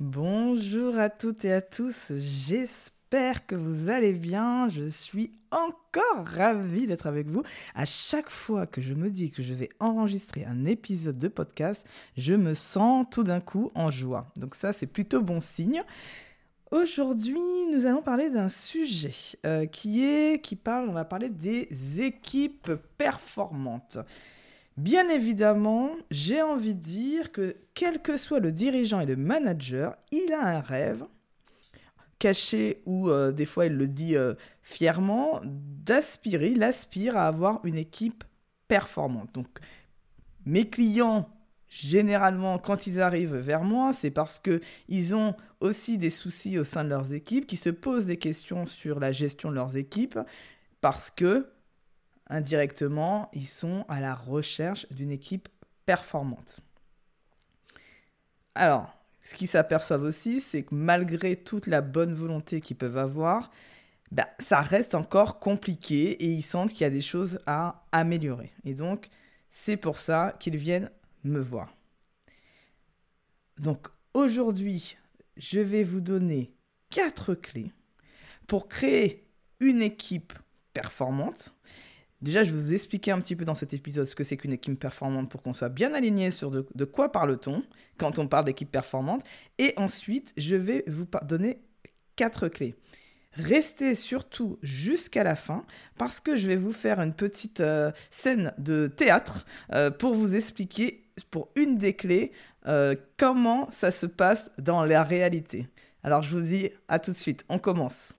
Bonjour à toutes et à tous, j'espère que vous allez bien, je suis encore ravie d'être avec vous. À chaque fois que je me dis que je vais enregistrer un épisode de podcast, je me sens tout d'un coup en joie. Donc ça c'est plutôt bon signe. Aujourd'hui, nous allons parler d'un sujet euh, qui est qui parle, on va parler des équipes performantes. Bien évidemment, j'ai envie de dire que quel que soit le dirigeant et le manager, il a un rêve, caché ou euh, des fois il le dit euh, fièrement, d'aspirer, il aspire à avoir une équipe performante. Donc mes clients, généralement, quand ils arrivent vers moi, c'est parce qu'ils ont aussi des soucis au sein de leurs équipes, qui se posent des questions sur la gestion de leurs équipes, parce que indirectement, ils sont à la recherche d'une équipe performante. Alors, ce qu'ils s'aperçoivent aussi, c'est que malgré toute la bonne volonté qu'ils peuvent avoir, bah, ça reste encore compliqué et ils sentent qu'il y a des choses à améliorer. Et donc, c'est pour ça qu'ils viennent me voir. Donc, aujourd'hui, je vais vous donner quatre clés pour créer une équipe performante Déjà, je vais vous expliquer un petit peu dans cet épisode ce que c'est qu'une équipe performante pour qu'on soit bien aligné sur de, quoi parle-t-on quand on parle d'équipe performante. Et ensuite, je vais vous donner quatre clés. Restez surtout jusqu'à la fin parce que je vais vous faire une petite euh, scène de théâtre euh, pour vous expliquer pour une des clés euh, comment ça se passe dans la réalité. Alors je vous dis à tout de suite, on commence.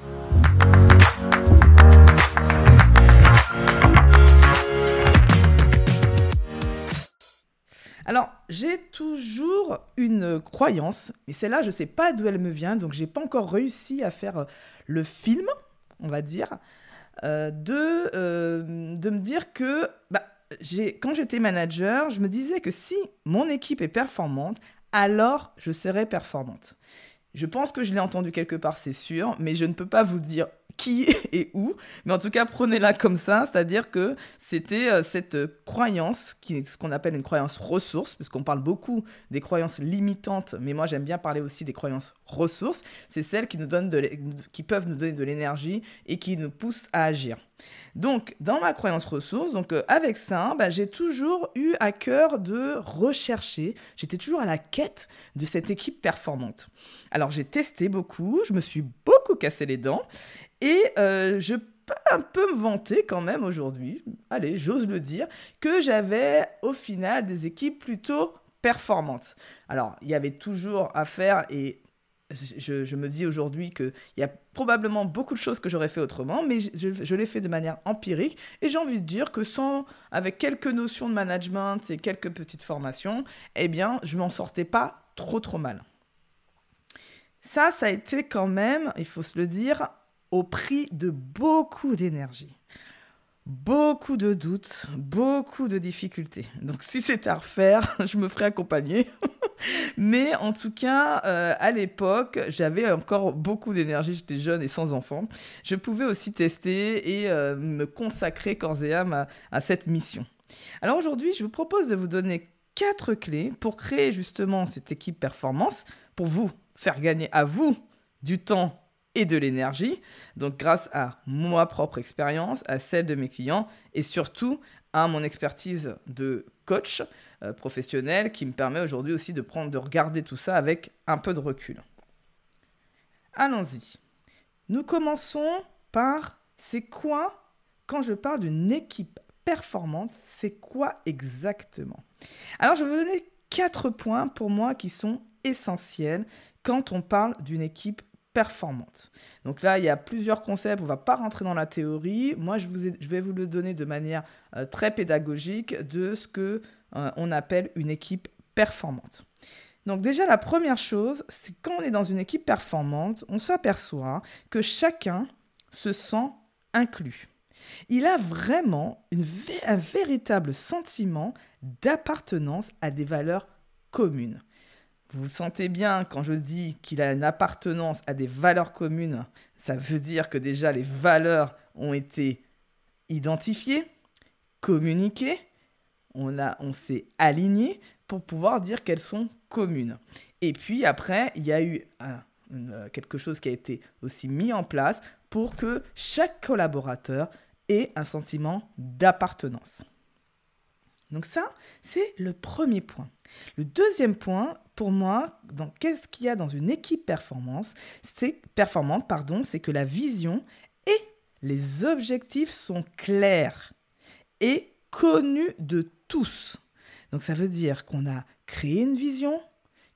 Une croyance, mais celle-là, je ne sais pas d'où elle me vient, donc j'ai pas encore réussi à faire euh, le film, on va dire, euh, de, euh, de me dire que bah, quand j'étais manager, je me disais que si mon équipe est performante, alors je serai performante. Je pense que je l'ai entendu quelque part, c'est sûr, mais je ne peux pas vous dire qui et où. Mais en tout cas, prenez-la comme ça, c'est-à-dire que c'était euh, cette croyance, qui est ce qu'on appelle une croyance ressource, puisqu'on parle beaucoup des croyances limitantes, mais moi j'aime bien parler aussi des croyances ressources. C'est celles qui, nous donnent de qui peuvent nous donner de l'énergie et qui nous poussent à agir. Donc, dans ma croyance ressource, donc euh, avec ça, bah, j'ai toujours eu à cœur de rechercher, j'étais toujours à la quête de cette équipe performante. Alors, j'ai testé beaucoup, je me suis beaucoup cassé les dents, et euh, je peux un peu me vanter quand même aujourd'hui, allez, j'ose le dire, que j'avais au final des équipes plutôt performantes. Alors, il y avait toujours à faire et je, me dis aujourd'hui qu'il y a probablement beaucoup de choses que j'aurais fait autrement, mais je, l'ai fait de manière empirique et j'ai envie de dire que sans, avec quelques notions de management et quelques petites formations, eh bien, je m'en sortais pas trop trop mal. Ça, ça a été quand même, il faut se le dire, au prix de beaucoup d'énergie, beaucoup de doutes, beaucoup de difficultés. Donc si c'était à refaire, je me ferais accompagner. Mais en tout cas, euh, à l'époque, j'avais encore beaucoup d'énergie, j'étais jeune et sans enfant. Je pouvais aussi tester et euh, me consacrer corps et âme à cette mission. Alors aujourd'hui, je vous propose de vous donner quatre clés pour créer justement cette équipe performance, pour vous faire gagner à vous du temps et de l'énergie. Donc grâce à ma propre expérience, à celle de mes clients et surtout à mon expertise de coach euh, professionnel qui me permet aujourd'hui aussi de prendre de regarder tout ça avec un peu de recul. Allons-y. Nous commençons par c'est quoi quand je parle d'une équipe performante, c'est quoi exactement? Alors je vais vous donner quatre points pour moi qui sont essentiels quand on parle d'une équipe performante. Donc là, il y a plusieurs concepts, on ne va pas rentrer dans la théorie. Moi, je, vais vous le donner de manière euh, très pédagogique de ce que euh, on appelle une équipe performante. Donc déjà, la première chose, c'est quand on est dans une équipe performante, on s'aperçoit que chacun se sent inclus. Il a vraiment un véritable sentiment d'appartenance à des valeurs communes. Vous sentez bien quand je dis qu'il a une appartenance à des valeurs communes, ça veut dire que déjà les valeurs ont été identifiées, communiquées, on, on s'est aligné pour pouvoir dire qu'elles sont communes. Et puis après, il y a eu quelque chose qui a été aussi mis en place pour que chaque collaborateur ait un sentiment d'appartenance. Donc ça, c'est le premier point. Le deuxième point, pour moi, dans qu'est-ce qu'il y a dans une équipe performance, c'est performante, pardon, c'est que la vision et les objectifs sont clairs et connus de tous. Donc ça veut dire qu'on a créé une vision,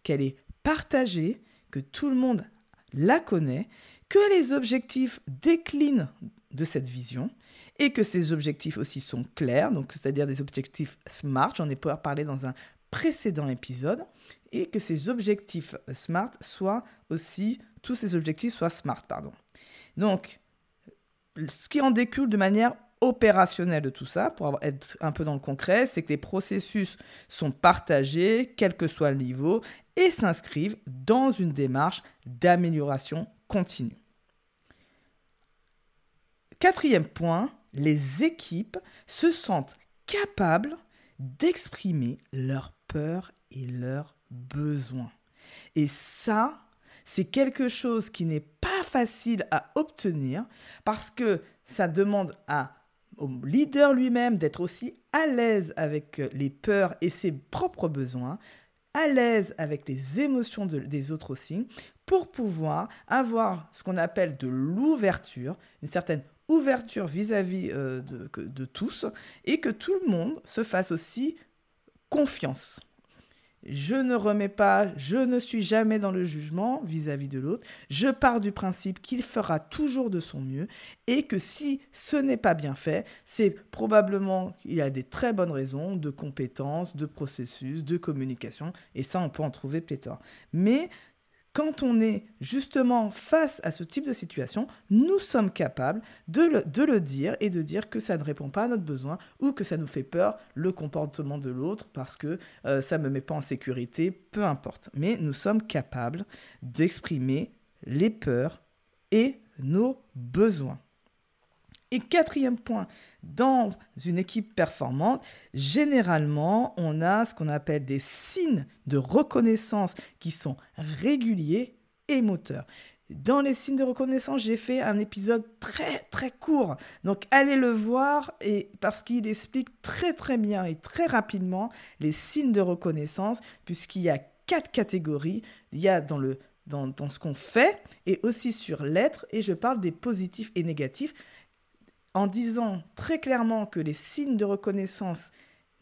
qu'elle est partagée, que tout le monde la connaît, que les objectifs déclinent de cette vision et que ces objectifs aussi sont clairs, donc c'est-à-dire des objectifs SMART, j'en ai parlé dans un précédent épisode, et que ces objectifs SMART soient aussi, tous ces objectifs soient SMART, pardon. Donc, ce qui en découle de manière opérationnelle de tout ça, pour être un peu dans le concret, c'est que les processus sont partagés, quel que soit le niveau, et s'inscrivent dans une démarche d'amélioration continue. Quatrième point, les équipes se sentent capables d'exprimer leurs peurs et leurs besoins. Et ça, c'est quelque chose qui n'est pas facile à obtenir parce que ça demande à, au leader lui-même d'être aussi à l'aise avec les peurs et ses propres besoins, à l'aise avec les émotions des autres aussi, pour pouvoir avoir ce qu'on appelle de l'ouverture, une certaine ouverture vis-à-vis euh, de, tous et que tout le monde se fasse aussi confiance. Je ne remets pas, je ne suis jamais dans le jugement vis-à-vis de l'autre. Je pars du principe qu'il fera toujours de son mieux et que si ce n'est pas bien fait, c'est probablement y a des très bonnes raisons de compétences, de processus, de communication et ça on peut en trouver pléthore. Mais quand on est justement face à ce type de situation, nous sommes capables de le, dire et de dire que ça ne répond pas à notre besoin ou que ça nous fait peur le comportement de l'autre parce que euh, ça ne me met pas en sécurité, peu importe. Mais nous sommes capables d'exprimer les peurs et nos besoins. Et quatrième point, dans une équipe performante, généralement, on a ce qu'on appelle des signes de reconnaissance qui sont réguliers et moteurs. Dans les signes de reconnaissance, j'ai fait un épisode très très court. Donc allez le voir et parce qu'il explique très très bien et très rapidement les signes de reconnaissance puisqu'il y a quatre catégories. Il y a dans le dans, dans ce qu'on fait et aussi sur l'être et je parle des positifs et négatifs en disant très clairement que les signes de reconnaissance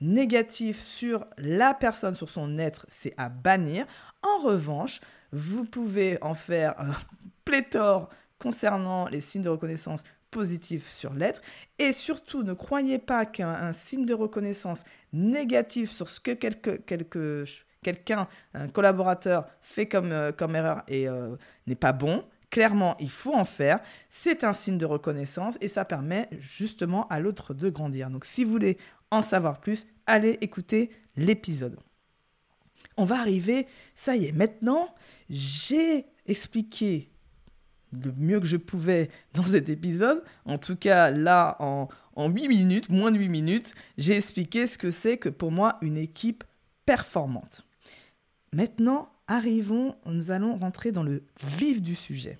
négatifs sur la personne, sur son être, c'est à bannir. En revanche, vous pouvez en faire un pléthore concernant les signes de reconnaissance positifs sur l'être. Et surtout, ne croyez pas qu'un signe de reconnaissance négatif sur ce que quelqu'un, un collaborateur, fait comme, euh, erreur et euh, n'est pas bon. Clairement, il faut en faire. C'est un signe de reconnaissance et ça permet justement à l'autre de grandir. Donc si vous voulez en savoir plus, allez écouter l'épisode. On va arriver, ça y est, maintenant, j'ai expliqué le mieux que je pouvais dans cet épisode, en tout cas là en, en 8 minutes, moins de 8 minutes, j'ai expliqué ce que c'est que pour moi une équipe performante. Maintenant, arrivons, nous allons rentrer dans le vif du sujet.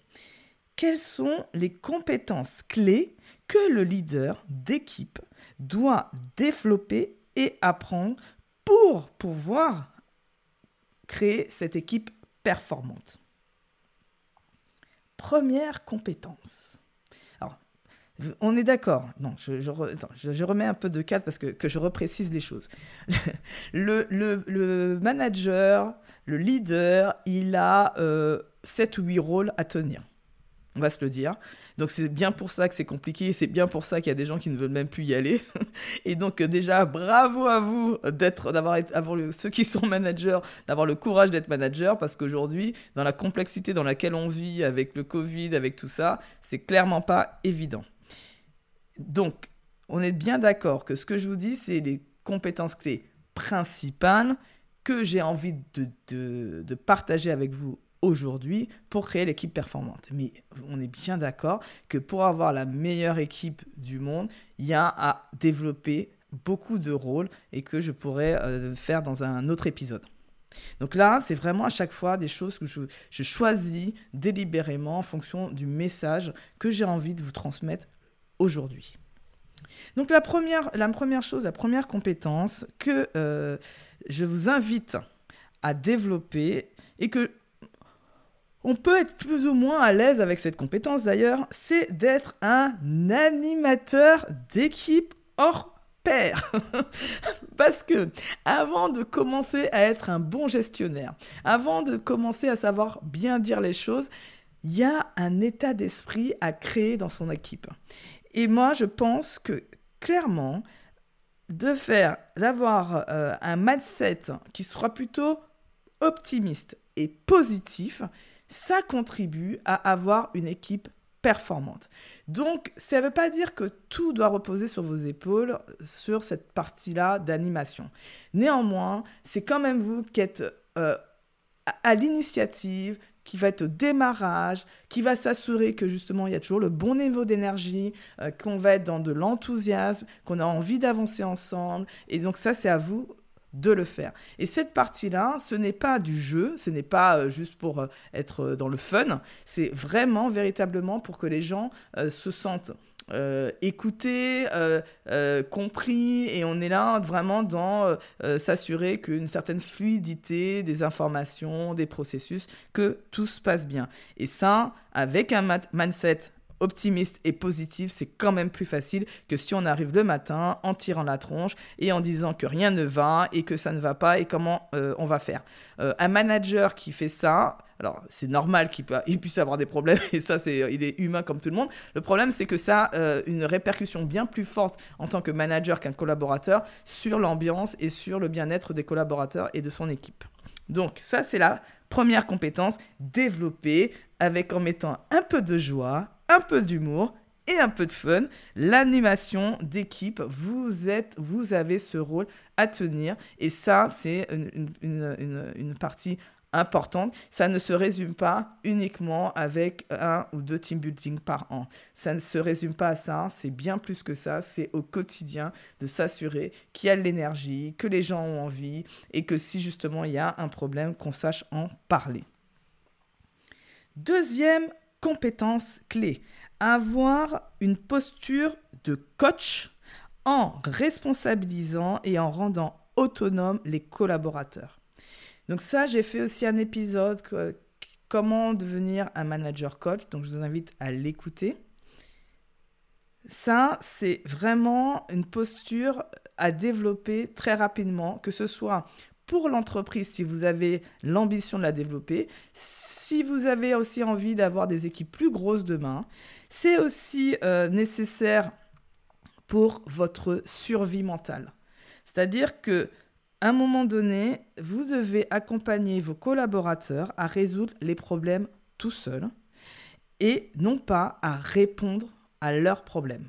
Quelles sont les compétences clés que le leader d'équipe doit développer et apprendre pour pouvoir créer cette équipe performante? Première compétence on est d'accord. Non, je, remets un peu de cadre parce que, je reprécise les choses. Le, manager, le leader, il a euh, 7 ou 8 rôles à tenir. on va se le dire. Donc c'est bien pour ça que c'est compliqué, c'est bien pour ça qu'il y a des gens qui ne veulent même plus y aller. Et donc déjà, bravo à vous d'être, d'avoir, ceux qui sont managers, d'avoir le courage d'être manager, parce qu'aujourd'hui, dans la complexité dans laquelle on vit, avec le Covid, avec tout ça, c'est clairement pas évident. Donc, on est bien d'accord que ce que je vous dis, c'est les compétences clés principales que j'ai envie de, partager avec vous aujourd'hui pour créer l'équipe performante. Mais on est bien d'accord que pour avoir la meilleure équipe du monde, il y a à développer beaucoup de rôles et que je pourrais euh, faire dans un autre épisode. Donc là, c'est vraiment à chaque fois des choses que je choisis délibérément en fonction du message que j'ai envie de vous transmettre aujourd'hui. Donc la première, la première chose, la première compétence que euh, je vous invite à développer et que on peut être plus ou moins à l'aise avec cette compétence d'ailleurs, c'est d'être un animateur d'équipe hors pair. Parce que avant de commencer à être un bon gestionnaire, avant de commencer à savoir bien dire les choses, il y a un état d'esprit à créer dans son équipe. Et moi, je pense que clairement, de faire, d'avoir euh, un mindset qui sera plutôt optimiste et positif, ça contribue à avoir une équipe performante. Donc, ça ne veut pas dire que tout doit reposer sur vos épaules sur cette partie-là d'animation. Néanmoins, c'est quand même vous qui êtes euh, à l'initiative, qui va être au démarrage, qui va s'assurer que justement il y a toujours le bon niveau d'énergie, euh, qu'on va être dans de l'enthousiasme, qu'on a envie d'avancer ensemble. Et donc ça, c'est à vous de le faire. Et cette partie-là, ce n'est pas du jeu, ce n'est pas euh, juste pour euh, être dans le fun, c'est vraiment véritablement pour que les gens se sentent écoutés, compris, et on est là vraiment dans s'assurer qu'une certaine fluidité des informations, des processus, que tout se passe bien. Et ça, avec un mindset optimiste et positif, c'est quand même plus facile que si on arrive le matin en tirant la tronche et en disant que rien ne va et que ça ne va pas et comment euh, on va faire. Euh, un manager qui fait ça, alors c'est normal qu'il puisse avoir des problèmes et ça c'est il est humain comme tout le monde. Le problème c'est que ça a euh, une répercussion bien plus forte en tant que manager qu'un collaborateur sur l'ambiance et sur le bien-être des collaborateurs et de son équipe. Donc ça c'est la première compétence développée avec en mettant un peu de joie, un peu d'humour et un peu de fun. L'animation d'équipe, vous êtes, vous avez ce rôle à tenir. Et ça, c'est une, partie importante. Ça ne se résume pas uniquement avec un ou deux team building par an. Ça ne se résume pas à ça, c'est bien plus que ça. C'est au quotidien de s'assurer qu'il y a de l'énergie, que les gens ont envie et que si justement il y a un problème, qu'on sache en parler. Deuxième compétence clé, avoir une posture de coach en responsabilisant et en rendant autonomes les collaborateurs. Donc ça, j'ai fait aussi un épisode comment devenir un manager coach, donc je vous invite à l'écouter. Ça, c'est vraiment une posture à développer très rapidement, que ce soit pour l'entreprise si vous avez l'ambition de la développer, si vous avez aussi envie d'avoir des équipes plus grosses demain, c'est aussi euh, nécessaire pour votre survie mentale. C'est-à-dire que un moment donné, vous devez accompagner vos collaborateurs à résoudre les problèmes tout seuls et non pas à répondre à leurs problèmes.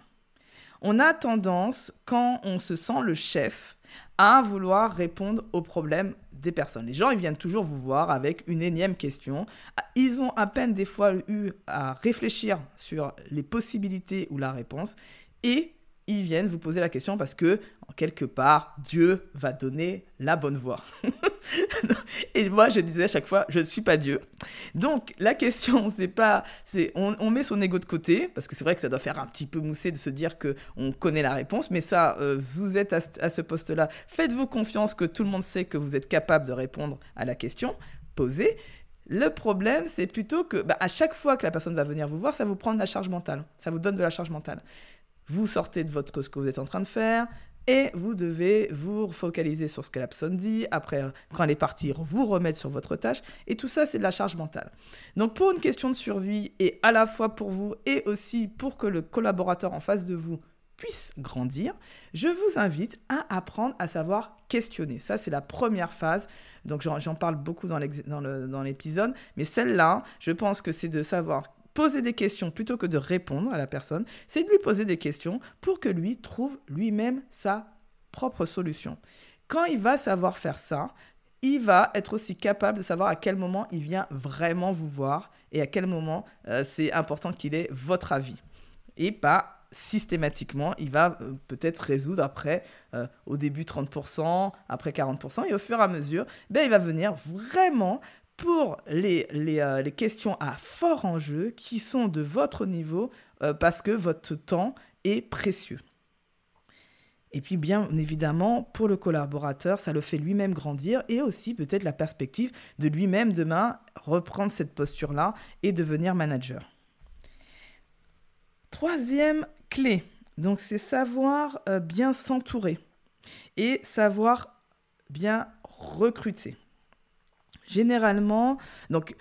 On a tendance, quand on se sent le chef, à vouloir répondre aux problèmes des personnes. Les gens, ils viennent toujours vous voir avec une énième question. Ils ont à peine des fois eu à réfléchir sur les possibilités ou la réponse. Et ils viennent vous poser la question parce que, en quelque part, Dieu va donner la bonne voie. et moi, je disais à chaque fois, je ne suis pas Dieu. Donc, la question, c'est pas, c'est, on, met son ego de côté, parce que c'est vrai que ça doit faire un petit peu mousser de se dire que on connaît la réponse, mais ça, euh, vous êtes à, ce poste-là. Faites-vous confiance que tout le monde sait que vous êtes capable de répondre à la question posée. Le problème, c'est plutôt que bah, à chaque fois que la personne va venir vous voir, ça vous prend de la charge mentale. Ça vous donne de la charge mentale. Vous sortez de votre ce que vous êtes en train de faire, et vous devez vous focaliser sur ce que la personne dit, après, euh, quand elle est partie, vous remettre sur votre tâche, et tout ça, c'est de la charge mentale. Donc pour une question de survie, et à la fois pour vous, et aussi pour que le collaborateur en face de vous puisse grandir, je vous invite à apprendre à savoir questionner. Ça, c'est la première phase. Donc, j'en parle beaucoup dans l'épisode. Mais celle-là, je pense que c'est de savoir poser des questions plutôt que de répondre à la personne. C'est de lui poser des questions pour que lui trouve lui-même sa propre solution. Quand il va savoir faire ça, il va être aussi capable de savoir à quel moment il vient vraiment vous voir et à quel moment euh, c'est important qu'il ait votre avis. Et pas systématiquement, il va euh, peut-être résoudre après, euh, au début 30%, après 40%, et au fur et à mesure, ben, il va venir vraiment pour les, euh, les, questions à fort enjeu qui sont de votre niveau parce que votre temps est précieux. Et puis bien évidemment, pour le collaborateur, ça le fait lui-même grandir et aussi peut-être la perspective de lui-même demain reprendre cette posture-là et devenir manager. Troisième clé, donc c'est savoir euh, bien s'entourer et savoir bien recruter. Généralement, donc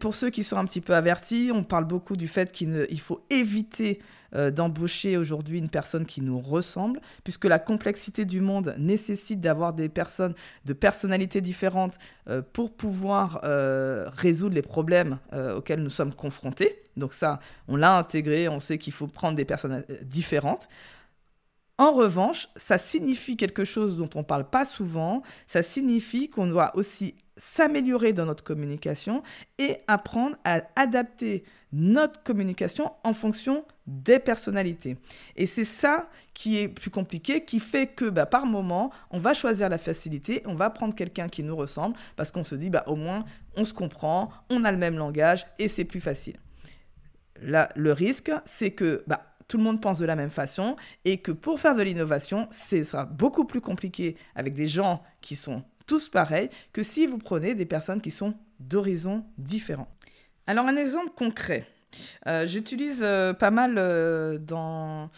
pour ceux qui sont un petit peu avertis, on parle beaucoup du fait qu'il faut éviter euh, d'embaucher aujourd'hui une personne qui nous ressemble, puisque la complexité du monde nécessite d'avoir des personnes de personnalités différentes euh, pour pouvoir euh, résoudre les problèmes auxquels nous sommes confrontés. Donc ça, on l'a intégré, on sait qu'il faut prendre des personnes différentes. En revanche, ça signifie quelque chose dont on ne parle pas souvent, ça signifie qu'on doit aussi s'améliorer dans notre communication et apprendre à adapter notre communication en fonction des personnalités. Et c'est ça qui est plus compliqué, qui fait que bah, par moment, on va choisir la facilité, on va prendre quelqu'un qui nous ressemble, parce qu'on se dit, bah, au moins, on se comprend, on a le même langage, et c'est plus facile. Là, le risque, c'est que bah, tout le monde pense de la même façon, et que pour faire de l'innovation, c'est sera beaucoup plus compliqué avec des gens qui sont tous pareils que si vous prenez des personnes qui sont d'horizons différents. Alors un exemple concret. Euh, j'utilise euh, pas mal euh, dans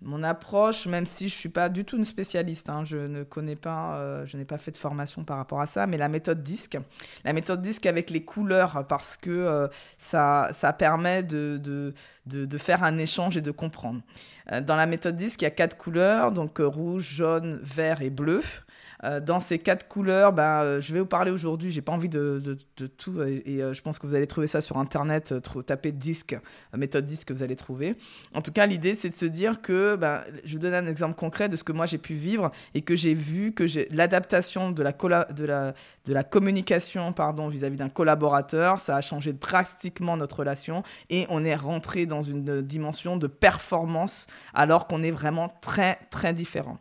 mon approche, même si je ne suis pas du tout une spécialiste, hein, je ne connais pas, je n'ai pas fait de formation par rapport à ça, mais la méthode disque, la méthode disque avec les couleurs, parce que ça, ça permet de, de, de, faire un échange et de comprendre. dans la méthode disque, il y a quatre couleurs, donc rouge, jaune, vert et bleu. Euh, dans ces quatre couleurs, ben, euh, je vais vous parler aujourd'hui. J'ai pas envie de, tout et, euh, je pense que vous allez trouver ça sur internet. tapez disque, méthode disque, vous allez trouver. En tout cas, l'idée c'est de se dire que, ben, je vous donne un exemple concret de ce que moi j'ai pu vivre et que j'ai vu que l'adaptation de la, de, la, de la communication pardon vis-à-vis d'un collaborateur, ça a changé drastiquement notre relation et on est rentré dans une dimension de performance alors qu'on est vraiment très très différent.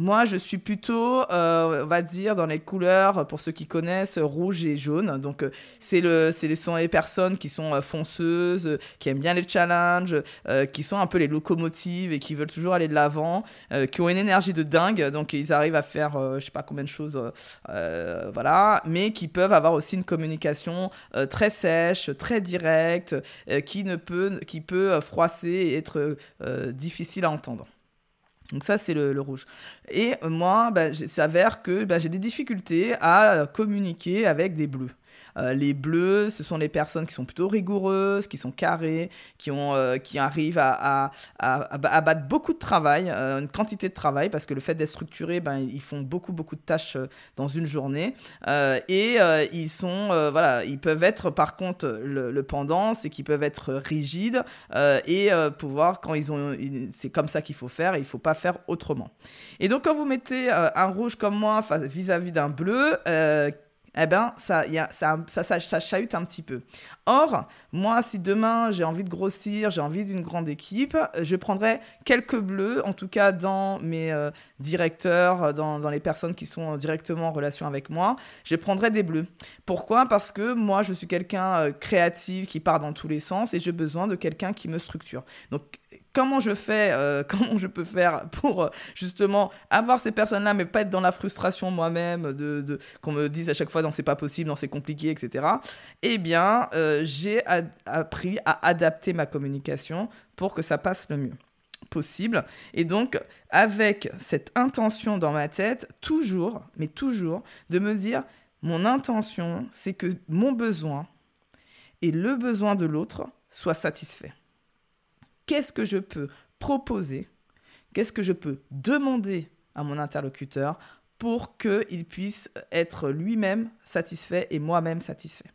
Moi, je suis plutôt, euh, on va dire, dans les couleurs, pour ceux qui connaissent, rouge et jaune. Donc, euh, c'est le, c'est sont les personnes qui sont euh, fonceuses, qui aiment bien les challenges, qui sont un peu les locomotives et qui veulent toujours aller de l'avant, qui ont une énergie de dingue. Donc, ils arrivent à faire, je sais pas combien de choses, voilà, mais qui peuvent avoir aussi une communication très sèche, très directe, qui ne peut, qui peut froisser et être difficile à entendre. Donc ça, c'est le, rouge. Et moi, bah, il s'avère que bah, j'ai des difficultés à communiquer avec des bleus. Euh, les bleus, ce sont les personnes qui sont plutôt rigoureuses, qui sont carrées, qui, ont, euh, qui arrivent à, à, battre beaucoup de travail, euh, une quantité de travail, parce que le fait d'être structuré, ben, ils font beaucoup, beaucoup de tâches dans une journée. et ils sont, voilà, ils peuvent être, par contre, le, pendant, c'est qu'ils peuvent être rigides et pouvoir, quand ils ont, c'est comme ça qu'il faut faire, il ne faut pas faire autrement. Et donc, quand vous mettez un rouge comme moi vis-à-vis d'un bleu, eh ben, ça, ça, chahute un petit peu. Or, moi, si demain j'ai envie de grossir, j'ai envie d'une grande équipe, je prendrai quelques bleus, en tout cas dans mes euh, directeurs, dans, dans, les personnes qui sont directement en relation avec moi, je prendrai des bleus. Pourquoi? Parce que moi, je suis quelqu'un euh, créatif qui part dans tous les sens et j'ai besoin de quelqu'un qui me structure. Donc, comment je fais, euh, comment je peux faire pour euh, justement avoir ces personnes-là, mais pas être dans la frustration moi-même, de, qu'on me dise à chaque fois non c'est pas possible, non c'est compliqué, etc. Eh bien, euh, j'ai appris à adapter ma communication pour que ça passe le mieux. possible. Et donc, avec cette intention dans ma tête, toujours, mais toujours, de me dire, mon intention, c'est que mon besoin et le besoin de l'autre soient satisfaits. Qu'est-ce que je peux proposer Qu'est-ce que je peux demander à mon interlocuteur pour qu'il puisse être lui-même satisfait et moi-même satisfait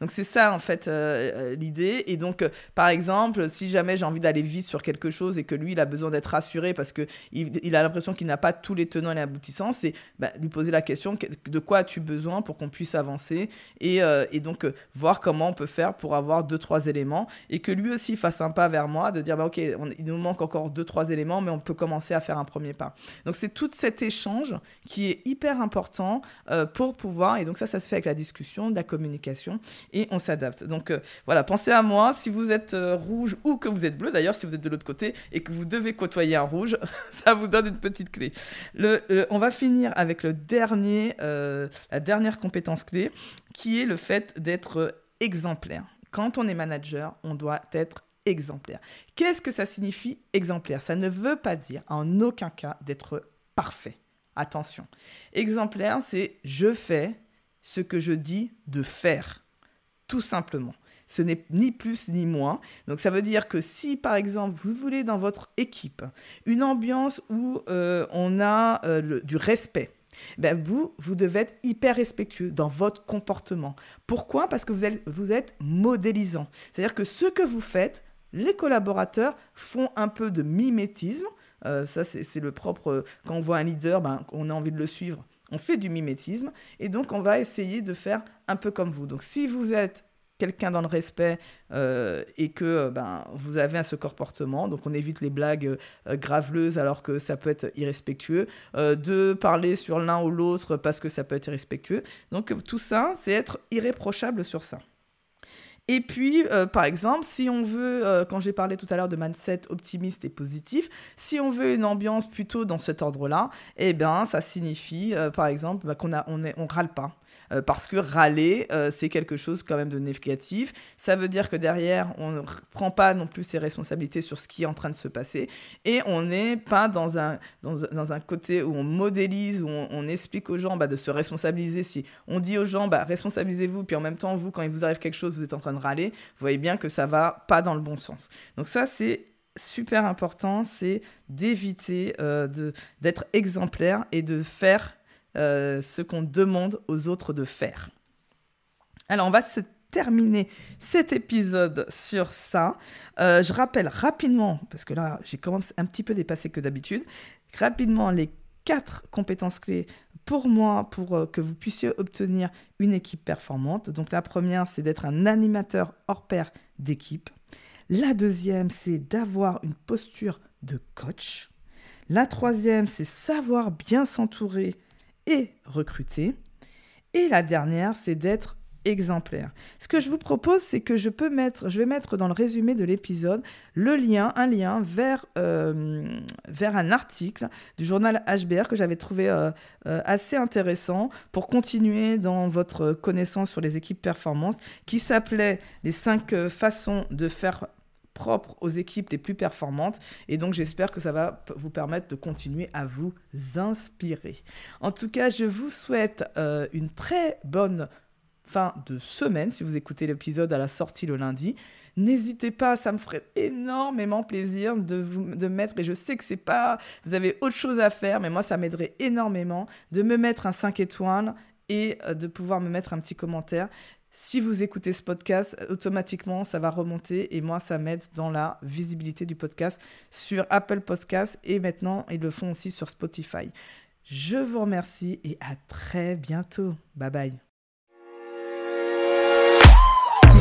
donc c'est ça en fait euh, euh, l'idée. Et donc euh, par exemple, si jamais j'ai envie d'aller vite sur quelque chose et que lui il a besoin d'être rassuré parce que il, a l'impression qu'il n'a pas tous les tenants et les aboutissants, c'est bah, lui poser la question de quoi as-tu besoin pour qu'on puisse avancer et, et donc voir comment on peut faire pour avoir deux trois éléments et que lui aussi fasse un pas vers moi de dire bah ok il nous manque encore deux trois éléments mais on peut commencer à faire un premier pas. Donc c'est tout cet échange qui est hyper important pour pouvoir et donc ça ça se fait avec la discussion, la communication et on s'adapte. Donc euh, voilà, pensez à moi si vous êtes euh, rouge ou que vous êtes bleu d'ailleurs, si vous êtes de l'autre côté et que vous devez côtoyer un rouge, ça vous donne une petite clé. On va finir avec euh, la dernière compétence clé qui est le fait d'être exemplaire. Quand on est manager, on doit être exemplaire. Qu'est-ce que ça signifie exemplaire? Ça ne veut pas dire en aucun cas d'être parfait. Attention. Exemplaire, c'est je fais ce que je dis de faire tout simplement. Ce n'est ni plus ni moins. Donc ça veut dire que si par exemple vous voulez dans votre équipe une ambiance où euh, on a euh, du respect, ben vous, vous devez être hyper respectueux dans votre comportement. Pourquoi? Parce que vous êtes, modélisant. C'est-à-dire que ce que vous faites, les collaborateurs font un peu de mimétisme. Euh, ça, c'est le propre. Quand on voit un leader, ben, on a envie de le suivre on fait du mimétisme et donc on va essayer de faire un peu comme vous. Donc si vous êtes quelqu'un dans le respect euh, et que euh, ben, vous avez un ce comportement, donc on évite les blagues euh, graveleuses alors que ça peut être irrespectueux, de parler sur l'un ou l'autre parce que ça peut être irrespectueux. Donc tout ça, c'est être irréprochable sur ça. Et puis, euh, par exemple, si on veut, euh, quand j'ai parlé tout à l'heure de mindset optimiste et positif, si on veut une ambiance plutôt dans cet ordre-là, eh bien, ça signifie, euh, par exemple, bah, qu'on a, on, on râle pas. parce que râler, c'est quelque chose quand même de négatif. Ça veut dire que derrière, on ne prend pas non plus ses responsabilités sur ce qui est en train de se passer. Et on n'est pas dans un, dans, un côté où on modélise, où on, explique aux gens bah, de se responsabiliser. Si on dit aux gens, bah, responsabilisez-vous, puis en même temps, vous, quand il vous arrive quelque chose, vous êtes en train de râler, vous voyez bien que ça va pas dans le bon sens. Donc ça, c'est super important, c'est d'éviter euh, d'être exemplaire et de faire euh, ce qu'on demande aux autres de faire. Alors, on va se terminer cet épisode sur ça. Euh, je rappelle rapidement, parce que là, j'ai commencé un petit peu dépassé que d'habitude, rapidement les quatre compétences clés pour moi, pour euh, que vous puissiez obtenir une équipe performante. Donc la première, c'est d'être un animateur hors pair d'équipe. La deuxième, c'est d'avoir une posture de coach. La troisième, c'est savoir bien s'entourer et recruter. Et la dernière, c'est d'être exemplaire. Ce que je vous propose, c'est que je peux mettre, je vais mettre dans le résumé de l'épisode le lien, un lien vers, euh, vers un article du journal HBR que j'avais trouvé euh, euh, assez intéressant pour continuer dans votre connaissance sur les équipes performance, qui s'appelait les cinq façons de faire propre aux équipes les plus performantes. Et donc, j'espère que ça va vous permettre de continuer à vous inspirer. En tout cas, je vous souhaite une très bonne fin de semaine, si vous écoutez l'épisode à la sortie le lundi. N'hésitez pas, ça me ferait énormément plaisir de vous mettre, et je sais que c'est pas, vous avez autre chose à faire, mais moi ça m'aiderait énormément de me mettre un 5 étoiles et euh, de pouvoir me mettre un petit commentaire. Si vous écoutez ce podcast, automatiquement, ça va remonter et moi, ça m'aide dans la visibilité du podcast sur Apple Podcasts et maintenant, ils le font aussi sur Spotify. Je vous remercie et à très bientôt. Bye bye.